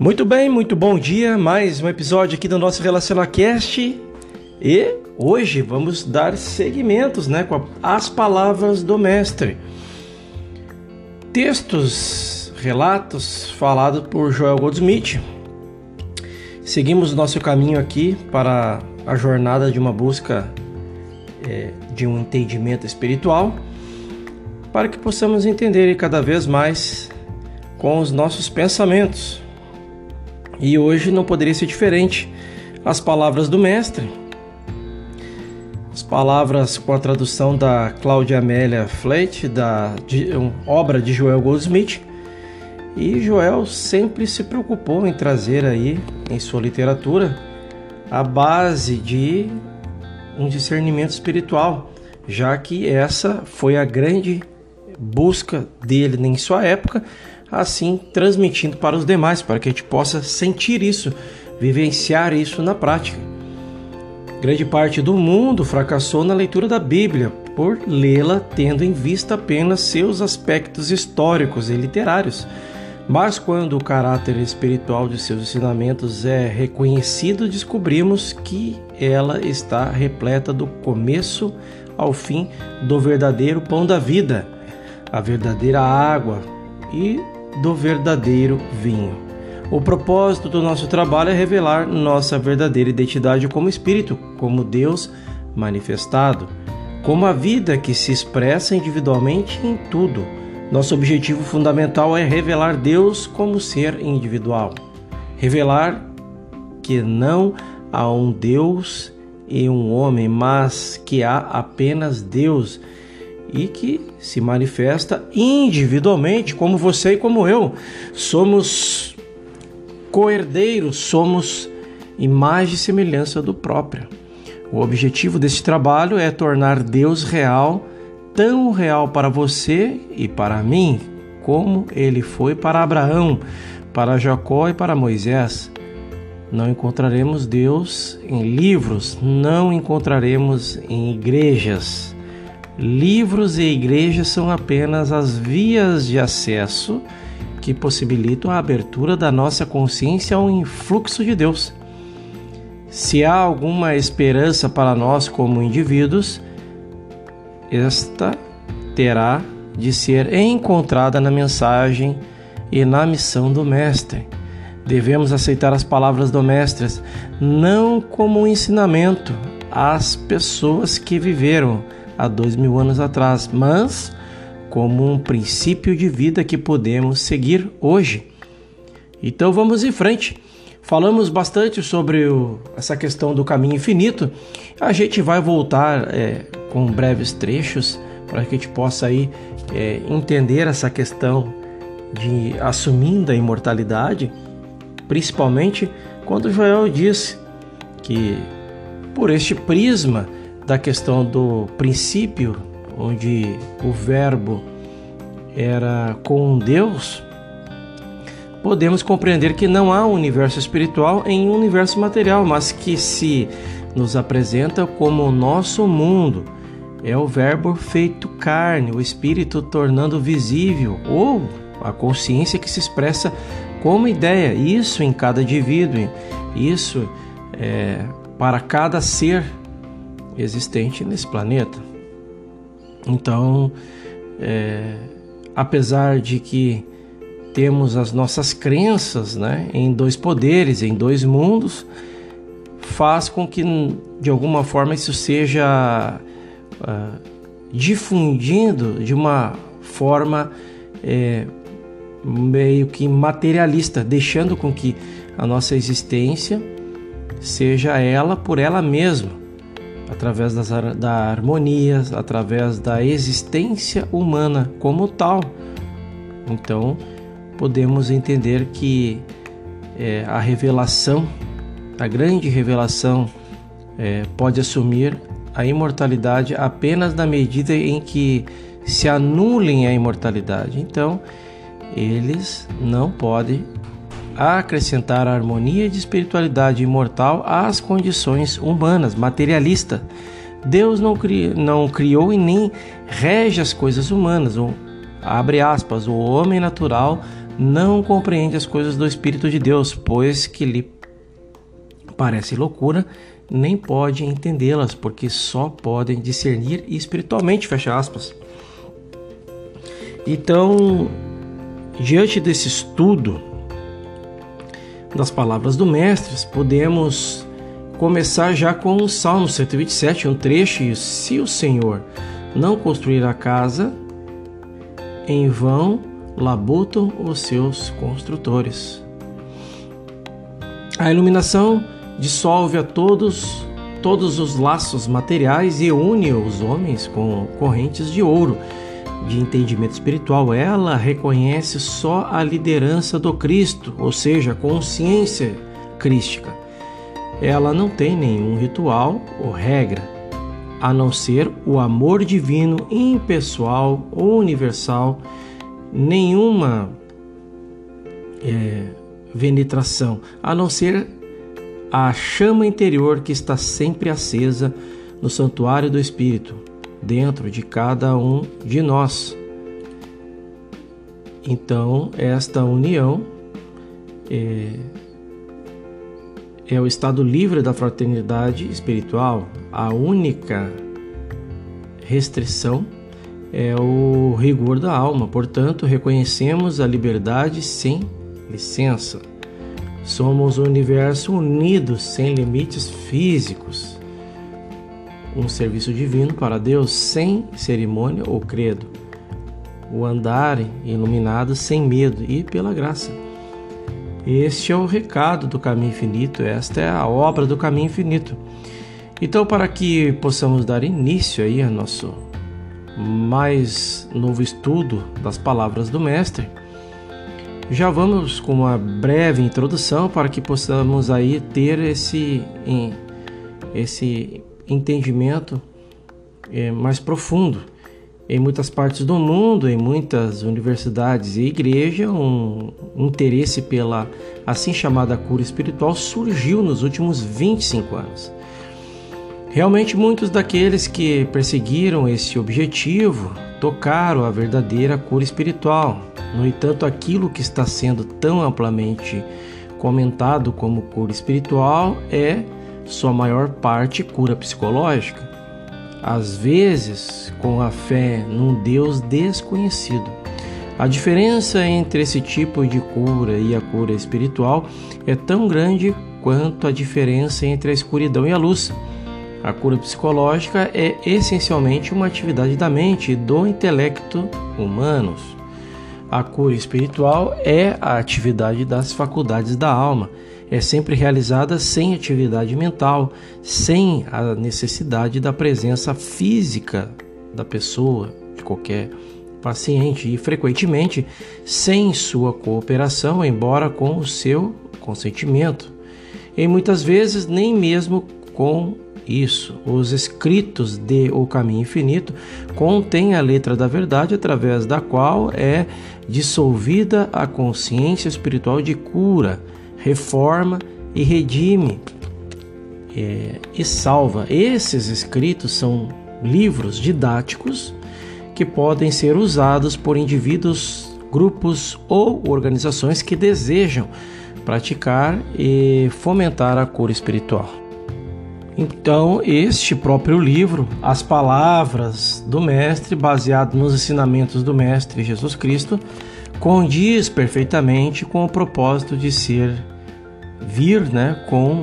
Muito bem, muito bom dia. Mais um episódio aqui do nosso RelacionaCast. E hoje vamos dar seguimentos né, com as palavras do Mestre. Textos, relatos falados por Joel Goldsmith. Seguimos nosso caminho aqui para a jornada de uma busca é, de um entendimento espiritual, para que possamos entender cada vez mais com os nossos pensamentos e hoje não poderia ser diferente. As palavras do Mestre, as palavras com a tradução da Cláudia Amélia Fleit, da de, um, obra de Joel Goldsmith. E Joel sempre se preocupou em trazer aí em sua literatura a base de um discernimento espiritual, já que essa foi a grande busca dele em sua época assim transmitindo para os demais, para que a gente possa sentir isso, vivenciar isso na prática. Grande parte do mundo fracassou na leitura da Bíblia por lê-la tendo em vista apenas seus aspectos históricos e literários. Mas quando o caráter espiritual de seus ensinamentos é reconhecido, descobrimos que ela está repleta do começo ao fim do verdadeiro pão da vida, a verdadeira água e do verdadeiro vinho. O propósito do nosso trabalho é revelar nossa verdadeira identidade como espírito, como Deus manifestado, como a vida que se expressa individualmente em tudo. Nosso objetivo fundamental é revelar Deus como ser individual, revelar que não há um Deus e um homem, mas que há apenas Deus e que se manifesta individualmente, como você e como eu. Somos coerdeiros, somos imagem e semelhança do próprio. O objetivo desse trabalho é tornar Deus real, tão real para você e para mim, como ele foi para Abraão, para Jacó e para Moisés. Não encontraremos Deus em livros, não encontraremos em igrejas Livros e igrejas são apenas as vias de acesso que possibilitam a abertura da nossa consciência ao influxo de Deus. Se há alguma esperança para nós como indivíduos, esta terá de ser encontrada na mensagem e na missão do Mestre. Devemos aceitar as palavras do Mestre não como um ensinamento às pessoas que viveram há dois mil anos atrás, mas como um princípio de vida que podemos seguir hoje. Então vamos em frente. Falamos bastante sobre o, essa questão do caminho infinito. A gente vai voltar é, com breves trechos para que a gente possa aí é, entender essa questão de assumindo a imortalidade, principalmente quando Joel diz que por este prisma da questão do princípio, onde o Verbo era com Deus, podemos compreender que não há um universo espiritual em um universo material, mas que se nos apresenta como o nosso mundo. É o Verbo feito carne, o Espírito tornando visível, ou a consciência que se expressa como ideia, isso em cada indivíduo, isso é, para cada ser existente nesse planeta. Então, é, apesar de que temos as nossas crenças né, em dois poderes, em dois mundos, faz com que de alguma forma isso seja uh, difundindo de uma forma é, meio que materialista, deixando com que a nossa existência seja ela por ela mesma através das, da harmonia, através da existência humana como tal. Então, podemos entender que é, a revelação, a grande revelação, é, pode assumir a imortalidade apenas na medida em que se anulem a imortalidade. Então, eles não podem a acrescentar a harmonia de espiritualidade imortal às condições humanas, materialista. Deus não, cri, não criou e nem rege as coisas humanas. O, abre aspas, o homem natural não compreende as coisas do Espírito de Deus, pois que lhe parece loucura, nem pode entendê-las, porque só podem discernir espiritualmente, fecha aspas. Então, diante desse estudo das palavras do mestre, podemos começar já com o Salmo 127, um trecho, se o Senhor não construir a casa, em vão labutam os seus construtores. A iluminação dissolve a todos todos os laços materiais e une os homens com correntes de ouro de entendimento espiritual. Ela reconhece só a liderança do Cristo, ou seja, a consciência crística. Ela não tem nenhum ritual ou regra, a não ser o amor divino impessoal, universal nenhuma é, venetração, a não ser a chama interior que está sempre acesa no santuário do Espírito, dentro de cada um de nós. Então, esta união é, é o estado livre da fraternidade espiritual, a única restrição é o rigor da alma. Portanto, reconhecemos a liberdade sem licença. Somos o universo unido sem limites físicos. Um serviço divino para Deus sem cerimônia ou credo. O andar iluminado sem medo e pela graça. Este é o recado do caminho infinito, esta é a obra do caminho infinito. Então, para que possamos dar início aí a nosso mais novo estudo das palavras do Mestre, já vamos com uma breve introdução para que possamos aí ter esse, esse entendimento é, mais profundo. Em muitas partes do mundo, em muitas universidades e igrejas, um interesse pela assim chamada cura espiritual surgiu nos últimos 25 anos. Realmente, muitos daqueles que perseguiram esse objetivo tocaram a verdadeira cura espiritual. No entanto, aquilo que está sendo tão amplamente comentado como cura espiritual é, sua maior parte, cura psicológica. Às vezes, com a fé num Deus desconhecido. A diferença entre esse tipo de cura e a cura espiritual é tão grande quanto a diferença entre a escuridão e a luz. A cura psicológica é essencialmente uma atividade da mente e do intelecto humanos. A cura espiritual é a atividade das faculdades da alma. É sempre realizada sem atividade mental, sem a necessidade da presença física da pessoa, de qualquer paciente, e frequentemente sem sua cooperação, embora com o seu consentimento. E muitas vezes nem mesmo com isso. Os escritos de O Caminho Infinito contêm a letra da verdade através da qual é dissolvida a consciência espiritual de cura, reforma e redime é, e salva. Esses escritos são livros didáticos que podem ser usados por indivíduos, grupos ou organizações que desejam praticar e fomentar a cura espiritual. Então, este próprio livro, as palavras do Mestre, baseado nos ensinamentos do Mestre Jesus Cristo, condiz perfeitamente com o propósito de ser vir, né, com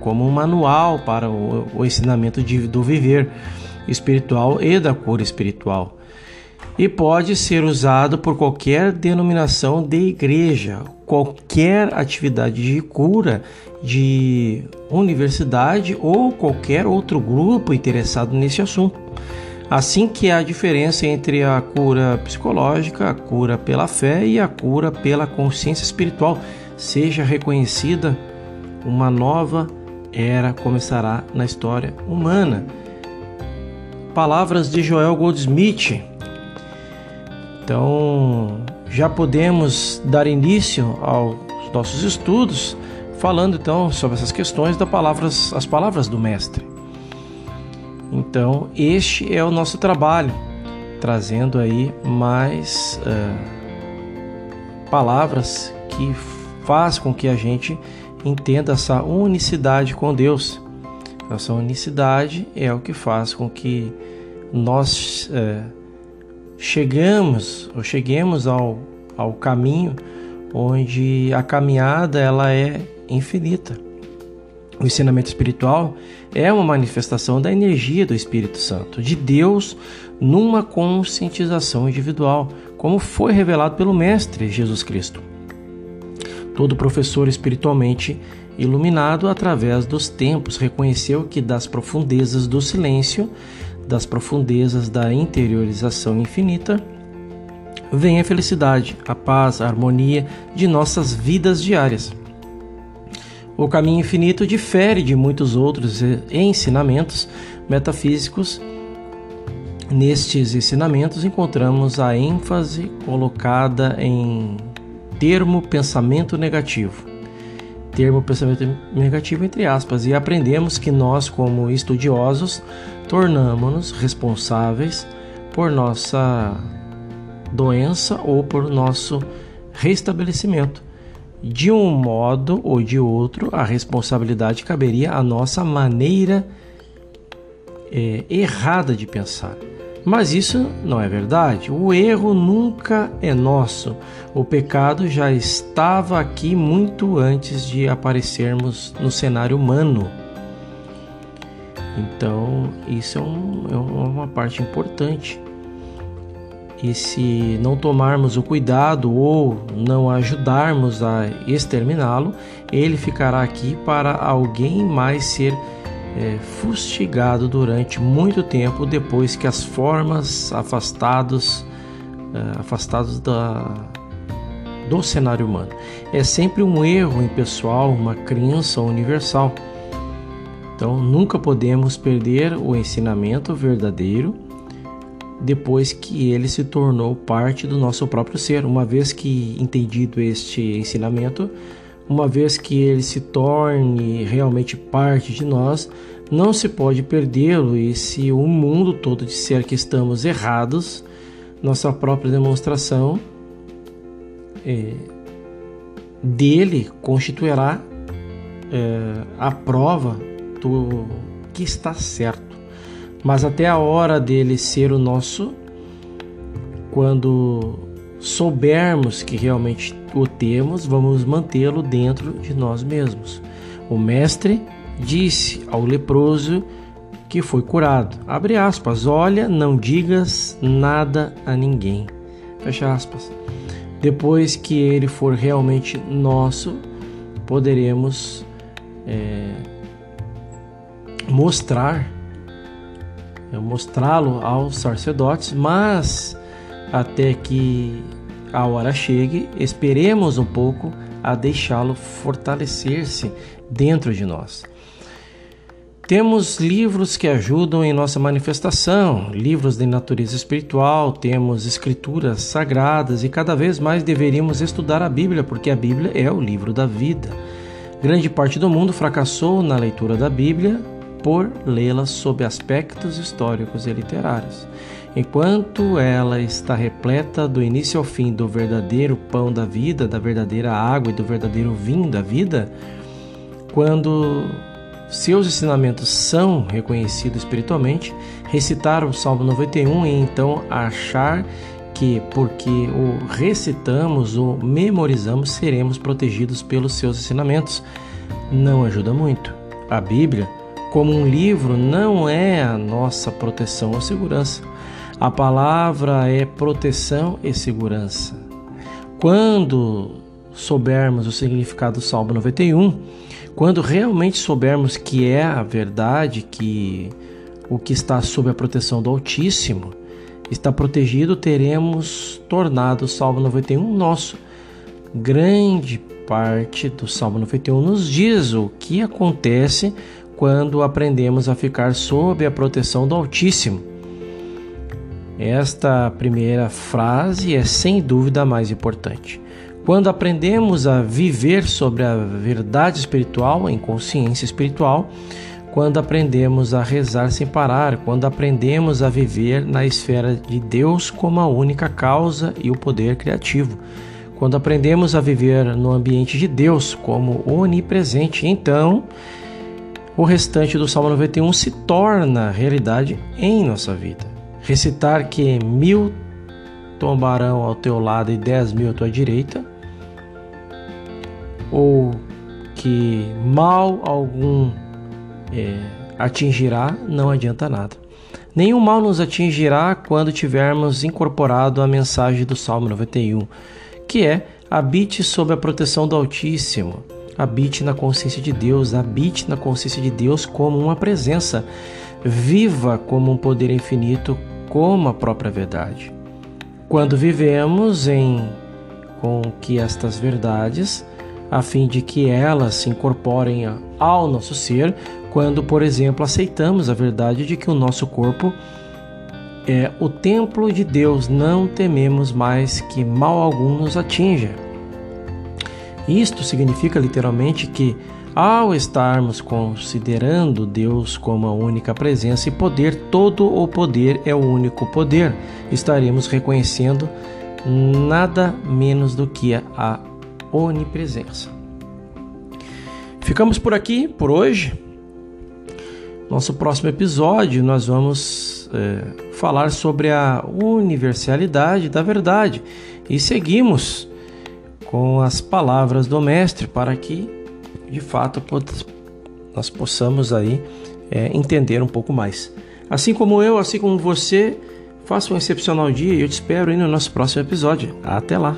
como um manual para o, o ensinamento de, do viver espiritual e da cura espiritual. E pode ser usado por qualquer denominação de igreja, qualquer atividade de cura de universidade ou qualquer outro grupo interessado nesse assunto. Assim que há diferença entre a cura psicológica, a cura pela fé e a cura pela consciência espiritual seja reconhecida, uma nova era começará na história humana. Palavras de Joel Goldsmith. Então, já podemos dar início aos nossos estudos falando então sobre essas questões das palavras, as palavras do mestre. Então, este é o nosso trabalho, trazendo aí mais uh, palavras que faz com que a gente entenda essa unicidade com Deus. Essa unicidade é o que faz com que nós é, chegamos ou cheguemos ao, ao caminho onde a caminhada ela é infinita. O ensinamento espiritual é uma manifestação da energia do Espírito Santo, de Deus numa conscientização individual, como foi revelado pelo Mestre Jesus Cristo. Todo professor espiritualmente iluminado através dos tempos reconheceu que das profundezas do silêncio, das profundezas da interiorização infinita, vem a felicidade, a paz, a harmonia de nossas vidas diárias. O caminho infinito difere de muitos outros ensinamentos metafísicos. Nestes ensinamentos encontramos a ênfase colocada em termo pensamento negativo. Termo pensamento negativo entre aspas e aprendemos que nós como estudiosos tornamos-nos responsáveis por nossa doença ou por nosso restabelecimento. De um modo ou de outro, a responsabilidade caberia à nossa maneira é, errada de pensar. Mas isso não é verdade. O erro nunca é nosso. O pecado já estava aqui muito antes de aparecermos no cenário humano. Então, isso é, um, é uma parte importante. E se não tomarmos o cuidado ou não ajudarmos a exterminá-lo, ele ficará aqui para alguém mais ser é, fustigado durante muito tempo depois que as formas afastados, é, afastados da, do cenário humano. É sempre um erro impessoal, uma crença universal. Então nunca podemos perder o ensinamento verdadeiro depois que ele se tornou parte do nosso próprio ser. Uma vez que entendido este ensinamento, uma vez que ele se torne realmente parte de nós, não se pode perdê-lo. E se o mundo todo disser que estamos errados, nossa própria demonstração é, dele constituirá é, a prova do que está certo. Mas até a hora dele ser o nosso, quando soubermos que realmente o temos, vamos mantê-lo dentro de nós mesmos. O mestre disse ao leproso que foi curado. Abre aspas. Olha, não digas nada a ninguém. Fecha aspas. Depois que ele for realmente nosso, poderemos é, mostrar mostrá-lo aos sacerdotes, mas até que a hora chegue, esperemos um pouco a deixá-lo fortalecer-se dentro de nós. Temos livros que ajudam em nossa manifestação, livros de natureza espiritual, temos escrituras sagradas e cada vez mais deveríamos estudar a Bíblia, porque a Bíblia é o livro da vida. Grande parte do mundo fracassou na leitura da Bíblia por lê-la sob aspectos históricos e literários. Enquanto ela está repleta do início ao fim do verdadeiro pão da vida, da verdadeira água e do verdadeiro vinho da vida, quando seus ensinamentos são reconhecidos espiritualmente, recitar o Salmo 91 e então achar que porque o recitamos ou memorizamos seremos protegidos pelos seus ensinamentos não ajuda muito. A Bíblia como um livro não é a nossa proteção ou segurança. A palavra é proteção e segurança. Quando soubermos o significado do Salmo 91, quando realmente soubermos que é a verdade, que o que está sob a proteção do Altíssimo está protegido, teremos tornado o Salmo 91 nosso. Grande parte do Salmo 91 nos diz o que acontece quando aprendemos a ficar sob a proteção do Altíssimo. Esta primeira frase é sem dúvida a mais importante. Quando aprendemos a viver sobre a verdade espiritual, em consciência espiritual, quando aprendemos a rezar sem parar, quando aprendemos a viver na esfera de Deus como a única causa e o poder criativo, quando aprendemos a viver no ambiente de Deus como onipresente, então o restante do Salmo 91 se torna realidade em nossa vida. Recitar que mil tombarão ao teu lado e dez mil à tua direita, ou que mal algum é, atingirá, não adianta nada. Nenhum mal nos atingirá quando tivermos incorporado a mensagem do Salmo 91, que é habite sob a proteção do Altíssimo, habite na consciência de Deus, habite na consciência de Deus como uma presença, viva como um poder infinito, como a própria verdade. Quando vivemos em com que estas verdades, a fim de que elas se incorporem ao nosso ser, quando, por exemplo, aceitamos a verdade de que o nosso corpo é o templo de Deus, não tememos mais que mal algum nos atinja. Isto significa literalmente que, ao estarmos considerando Deus como a única presença e poder, todo o poder é o único poder, estaremos reconhecendo nada menos do que a onipresença. Ficamos por aqui por hoje. Nosso próximo episódio nós vamos é, falar sobre a universalidade da verdade e seguimos com as palavras do mestre para que de fato nós possamos aí é, entender um pouco mais. Assim como eu, assim como você, faça um excepcional dia e eu te espero aí no nosso próximo episódio. Até lá!